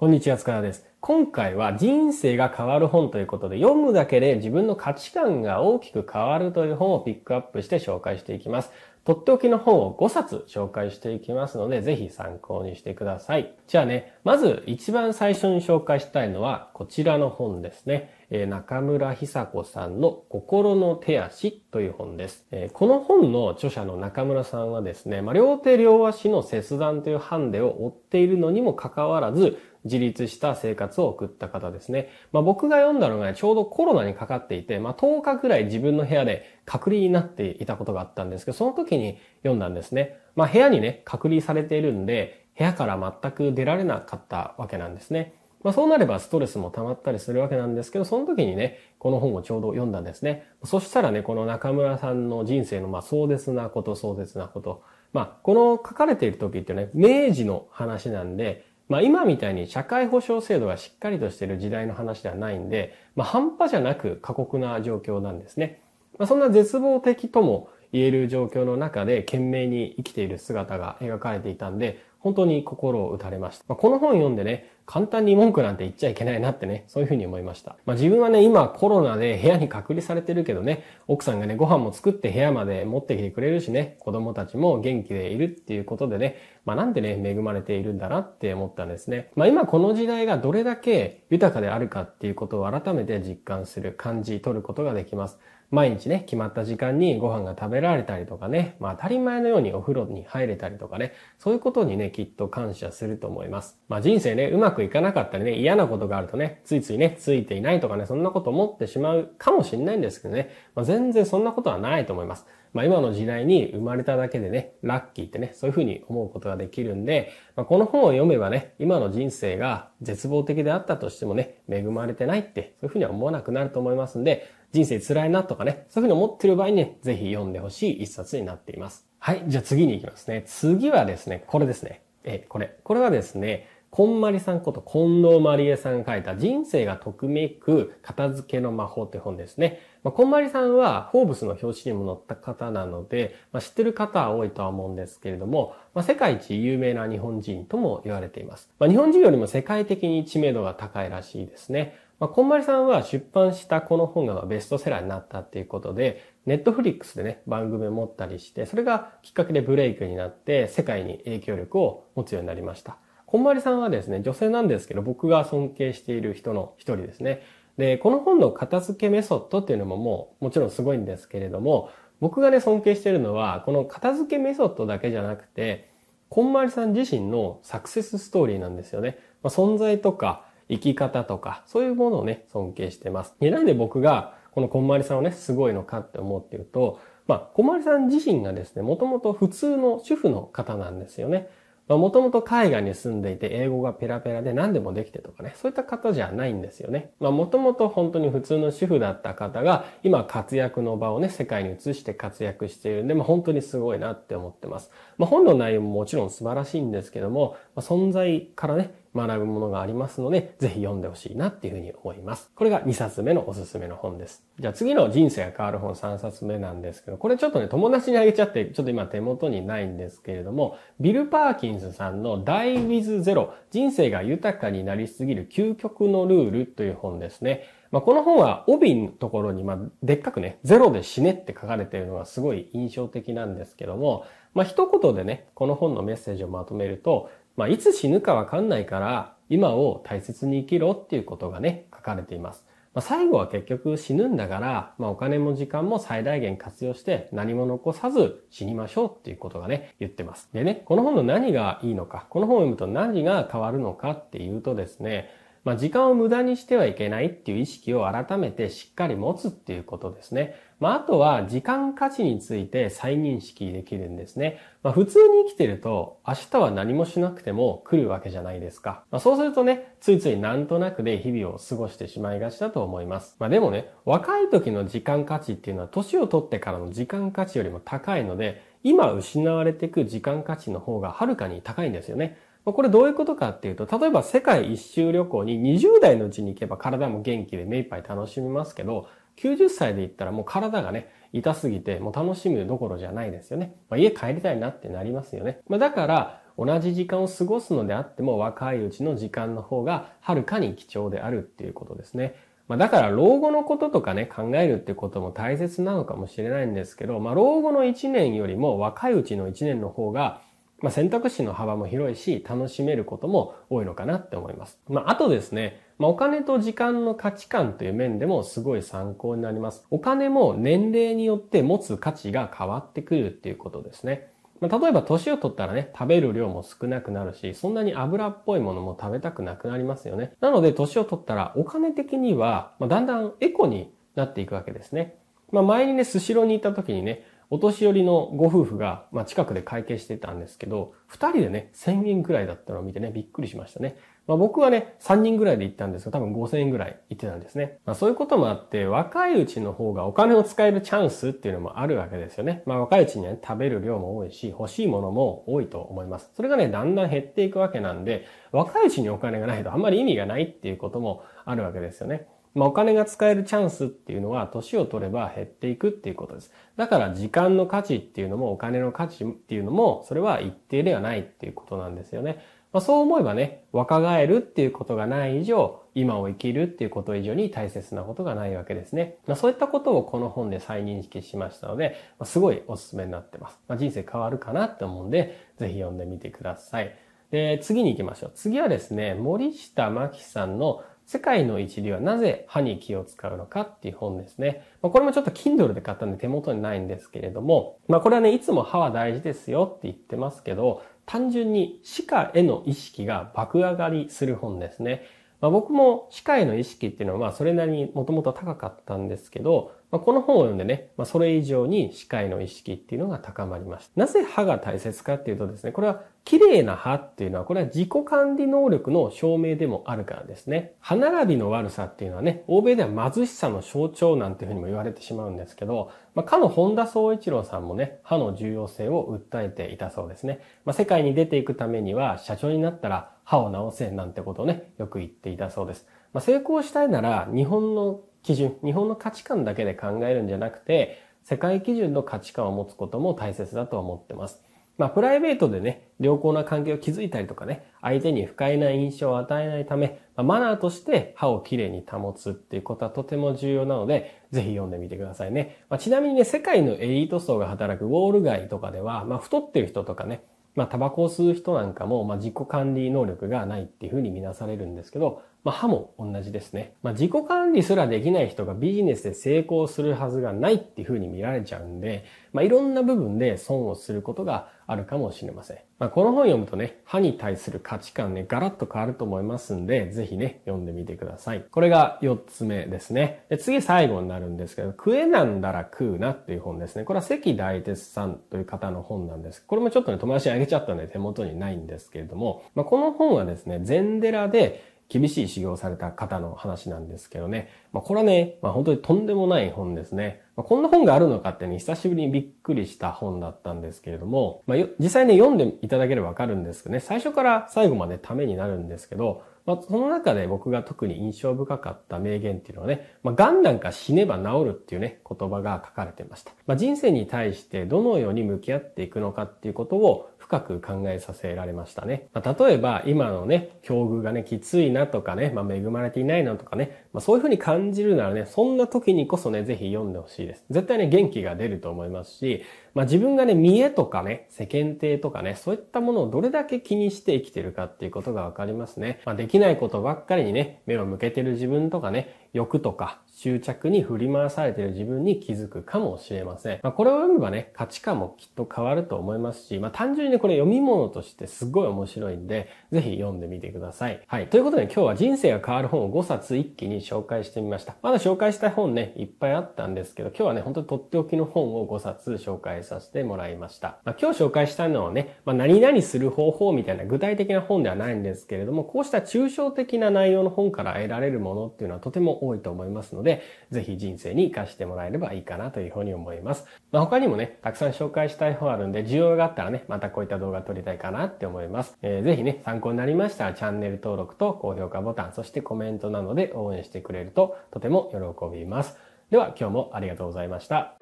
こんにちは、塚田です。今回は人生が変わる本ということで、読むだけで自分の価値観が大きく変わるという本をピックアップして紹介していきます。とっておきの本を5冊紹介していきますので、ぜひ参考にしてください。じゃあね、まず一番最初に紹介したいのはこちらの本ですね。中村久子さんの心の手足という本です。この本の著者の中村さんはですね、両手両足の切断というハンデを負っているのにもかかわらず、自立した生活を送った方ですね。まあ、僕が読んだのがちょうどコロナにかかっていて、まあ、10日くらい自分の部屋で隔離になっていたことがあったんですけど、その時に読んだんですね。まあ、部屋にね、隔離されているんで、部屋から全く出られなかったわけなんですね。まあそうなればストレスも溜まったりするわけなんですけど、その時にね、この本をちょうど読んだんですね。そしたらね、この中村さんの人生のまあ壮絶なこと、壮絶なこと。まあ、この書かれている時ってね、明治の話なんで、まあ今みたいに社会保障制度がしっかりとしている時代の話ではないんで、まあ半端じゃなく過酷な状況なんですね。まあそんな絶望的とも言える状況の中で懸命に生きている姿が描かれていたんで、本当に心を打たれました。まあ、この本読んでね、簡単に文句なんて言っちゃいけないなってね、そういうふうに思いました。まあ、自分はね、今コロナで部屋に隔離されてるけどね、奥さんがね、ご飯も作って部屋まで持ってきてくれるしね、子供たちも元気でいるっていうことでね、まあ、なんでね、恵まれているんだなって思ったんですね。まあ、今この時代がどれだけ豊かであるかっていうことを改めて実感する、感じ取ることができます。毎日ね、決まった時間にご飯が食べられたりとかね、まあ当たり前のようにお風呂に入れたりとかね、そういうことにね、きっと感謝すると思います。まあ人生ね、うまくいかなかったりね、嫌なことがあるとね、ついついね、ついていないとかね、そんなこと思ってしまうかもしれないんですけどね、まあ全然そんなことはないと思います。まあ今の時代に生まれただけでね、ラッキーってね、そういうふうに思うことができるんで、まあ、この本を読めばね、今の人生が絶望的であったとしてもね、恵まれてないって、そういうふうには思わなくなると思いますんで、人生辛いなとかね、そういうふうに思ってる場合にね、ぜひ読んでほしい一冊になっています。はい、じゃあ次に行きますね。次はですね、これですね。え、これ。これはですね、こんまりさんこと近藤まりえさんが書いた人生がとくめく片付けの魔法って本ですね。まあ、こんまりさんはフォーブスの表紙にも載った方なので、まあ、知ってる方は多いとは思うんですけれども、まあ、世界一有名な日本人とも言われています。まあ、日本人よりも世界的に知名度が高いらしいですね。まあ、こんまりさんは出版したこの本がベストセラーになったっていうことで、ネットフリックスでね、番組を持ったりして、それがきっかけでブレイクになって、世界に影響力を持つようになりました。こんまりさんはですね、女性なんですけど、僕が尊敬している人の一人ですね。で、この本の片付けメソッドっていうのももう、もちろんすごいんですけれども、僕がね、尊敬しているのは、この片付けメソッドだけじゃなくて、こんまりさん自身のサクセスストーリーなんですよね。まあ、存在とか、生き方とか、そういうものをね、尊敬してます。で、なんで僕が、このこんまりさんをね、すごいのかって思っていると、まあ、こんまりさん自身がですね、もともと普通の主婦の方なんですよね。もともと海外に住んでいて英語がペラペラで何でもできてとかね、そういった方じゃないんですよね。まあもともと本当に普通の主婦だった方が今活躍の場をね、世界に移して活躍しているんで、まあ本当にすごいなって思ってます。まあ本の内容ももちろん素晴らしいんですけども、まあ、存在からね、学ぶものがありますので、ぜひ読んでほしいなっていうふうに思います。これが2冊目のおすすめの本です。じゃあ次の人生が変わる本3冊目なんですけど、これちょっとね、友達にあげちゃって、ちょっと今手元にないんですけれども、ビル・パーキンスさんの Die with Zero 人生が豊かになりすぎる究極のルールという本ですね。まあ、この本は帯のところに、ま、でっかくね、ゼロで死ねって書かれているのがすごい印象的なんですけども、まあ、一言でね、この本のメッセージをまとめると、まあ、いつ死ぬかわかんないから、今を大切に生きろっていうことがね、書かれています。まあ、最後は結局死ぬんだから、まあ、お金も時間も最大限活用して何も残さず死にましょうっていうことがね、言ってます。でね、この本の何がいいのか、この本を読むと何が変わるのかっていうとですね、まあ、時間を無駄にしてはいけないっていう意識を改めてしっかり持つっていうことですね。まあ、あとは時間価値について再認識できるんですね。まあ、普通に生きてると明日は何もしなくても来るわけじゃないですか。まあ、そうするとね、ついついなんとなくで日々を過ごしてしまいがちだと思います。まあ、でもね、若い時の時間価値っていうのは年を取ってからの時間価値よりも高いので、今失われていく時間価値の方がはるかに高いんですよね。これどういうことかっていうと、例えば世界一周旅行に20代のうちに行けば体も元気で目いっぱい楽しみますけど、90歳で行ったらもう体がね、痛すぎてもう楽しむどころじゃないですよね。まあ、家帰りたいなってなりますよね。まあ、だから、同じ時間を過ごすのであっても若いうちの時間の方がはるかに貴重であるっていうことですね。まあ、だから老後のこととかね、考えるってことも大切なのかもしれないんですけど、まあ、老後の1年よりも若いうちの1年の方がまあ、選択肢の幅も広いし、楽しめることも多いのかなって思います。まあ、あとですね、まあ、お金と時間の価値観という面でもすごい参考になります。お金も年齢によって持つ価値が変わってくるっていうことですね。まあ、例えば年を取ったらね、食べる量も少なくなるし、そんなに油っぽいものも食べたくなくなりますよね。なので年を取ったらお金的には、まあ、だんだんエコになっていくわけですね。まあ、前にね、スシローに行った時にね、お年寄りのご夫婦が、まあ、近くで会計してたんですけど、二人でね、千円くらいだったのを見てね、びっくりしましたね。まあ、僕はね、三人ぐらいで行ったんですが、多分五千円ぐらい行ってたんですね。まあ、そういうこともあって、若いうちの方がお金を使えるチャンスっていうのもあるわけですよね。まあ、若いうちには、ね、食べる量も多いし、欲しいものも多いと思います。それがね、だんだん減っていくわけなんで、若いうちにお金がないとあんまり意味がないっていうこともあるわけですよね。まあ、お金が使えるチャンスっていうのは年を取れば減っていくっていうことです。だから時間の価値っていうのもお金の価値っていうのもそれは一定ではないっていうことなんですよね。まあ、そう思えばね、若返るっていうことがない以上、今を生きるっていうこと以上に大切なことがないわけですね。まあ、そういったことをこの本で再認識しましたので、まあ、すごいおすすめになってます。まあ、人生変わるかなって思うんで、ぜひ読んでみてください。で、次に行きましょう。次はですね、森下真希さんの世界の一流はなぜ歯に気を使うのかっていう本ですね。まあ、これもちょっと Kindle で買ったんで手元にないんですけれども、まあこれはね、いつも歯は大事ですよって言ってますけど、単純に歯科への意識が爆上がりする本ですね。まあ、僕も歯科への意識っていうのはまあそれなりにもともと高かったんですけど、まあ、この本を読んでね、まあ、それ以上に歯科への意識っていうのが高まりました。なぜ歯が大切かっていうとですね、これは綺麗な歯っていうのは、これは自己管理能力の証明でもあるからですね。歯並びの悪さっていうのはね、欧米では貧しさの象徴なんていうふうにも言われてしまうんですけど、まあ、かの本田宗一郎さんもね、歯の重要性を訴えていたそうですね。まあ、世界に出ていくためには、社長になったら歯を治せなんてことをね、よく言っていたそうです。まあ、成功したいなら、日本の基準、日本の価値観だけで考えるんじゃなくて、世界基準の価値観を持つことも大切だと思ってます。まあ、プライベートでね、良好な関係を築いたりとかね、相手に不快な印象を与えないため、まあ、マナーとして歯をきれいに保つっていうことはとても重要なので、ぜひ読んでみてくださいね。まあ、ちなみにね、世界のエリート層が働くウォール街とかでは、まあ、太ってる人とかね、まあ、タバコを吸う人なんかも、まあ、自己管理能力がないっていうふうに見なされるんですけど、まあ、歯も同じですね。まあ、自己管理すらできない人がビジネスで成功するはずがないっていうふうに見られちゃうんで、まあ、いろんな部分で損をすることがあるかもしれません。まあ、この本読むとね、歯に対する価値観ね、ガラッと変わると思いますんで、ぜひね、読んでみてください。これが4つ目ですね。で次最後になるんですけど、食えなんだら食うなっていう本ですね。これは関大鉄さんという方の本なんです。これもちょっとね、友達にあげちゃったので手元にないんですけれども、まあ、この本はですね、禅寺で厳しい修行された方の話なんですけどね。まあ、これはね、まあ、本当にとんでもない本ですね。まあ、こんな本があるのかってね、久しぶりにびっくりした本だったんですけれども、まあ、実際ね、読んでいただければわかるんですけどね、最初から最後までためになるんですけど、まあ、その中で僕が特に印象深かった名言っていうのはね、まあ、癌なんか死ねば治るっていうね、言葉が書かれてました。まあ、人生に対してどのように向き合っていくのかっていうことを深く考えさせられましたね。まあ、例えば、今のね、境遇がね、きついなとかね、まあ、恵まれていないなとかね、まあ、そういうふうに感じるならね、そんな時にこそね、ぜひ読んでほしいです。絶対ね、元気が出ると思いますし、まあ、自分がね、見栄とかね、世間体とかね、そういったものをどれだけ気にして生きてるかっていうことがわかりますね。まあ、できないことばっかりにね、目を向けてる自分とかね、欲とか執着に振り回されている自分に気づくかもしれません。まあ、これを読めばね、価値観もきっと変わると思いますし、まあ、単純にね、これ読み物としてすごい面白いんで、ぜひ読んでみてください。はい。ということで今日は人生が変わる本を5冊一気に紹介してみました。まだ紹介したい本ね、いっぱいあったんですけど、今日はね、本当にとっておきの本を5冊紹介させてもらいました。まあ、今日紹介したのはね、まあ、何々する方法みたいな具体的な本ではないんですけれども、こうした抽象的な内容の本から得られるものっていうのはとても多いと思いますので、ぜひ人生に活かしてもらえればいいかなというふうに思います。まあ、他にもね、たくさん紹介したい方あるんで、需要があったらね、またこういった動画撮りたいかなって思います。えー、ぜひね、参考になりましたらチャンネル登録と高評価ボタン、そしてコメントなどで応援してくれるととても喜びます。では今日もありがとうございました。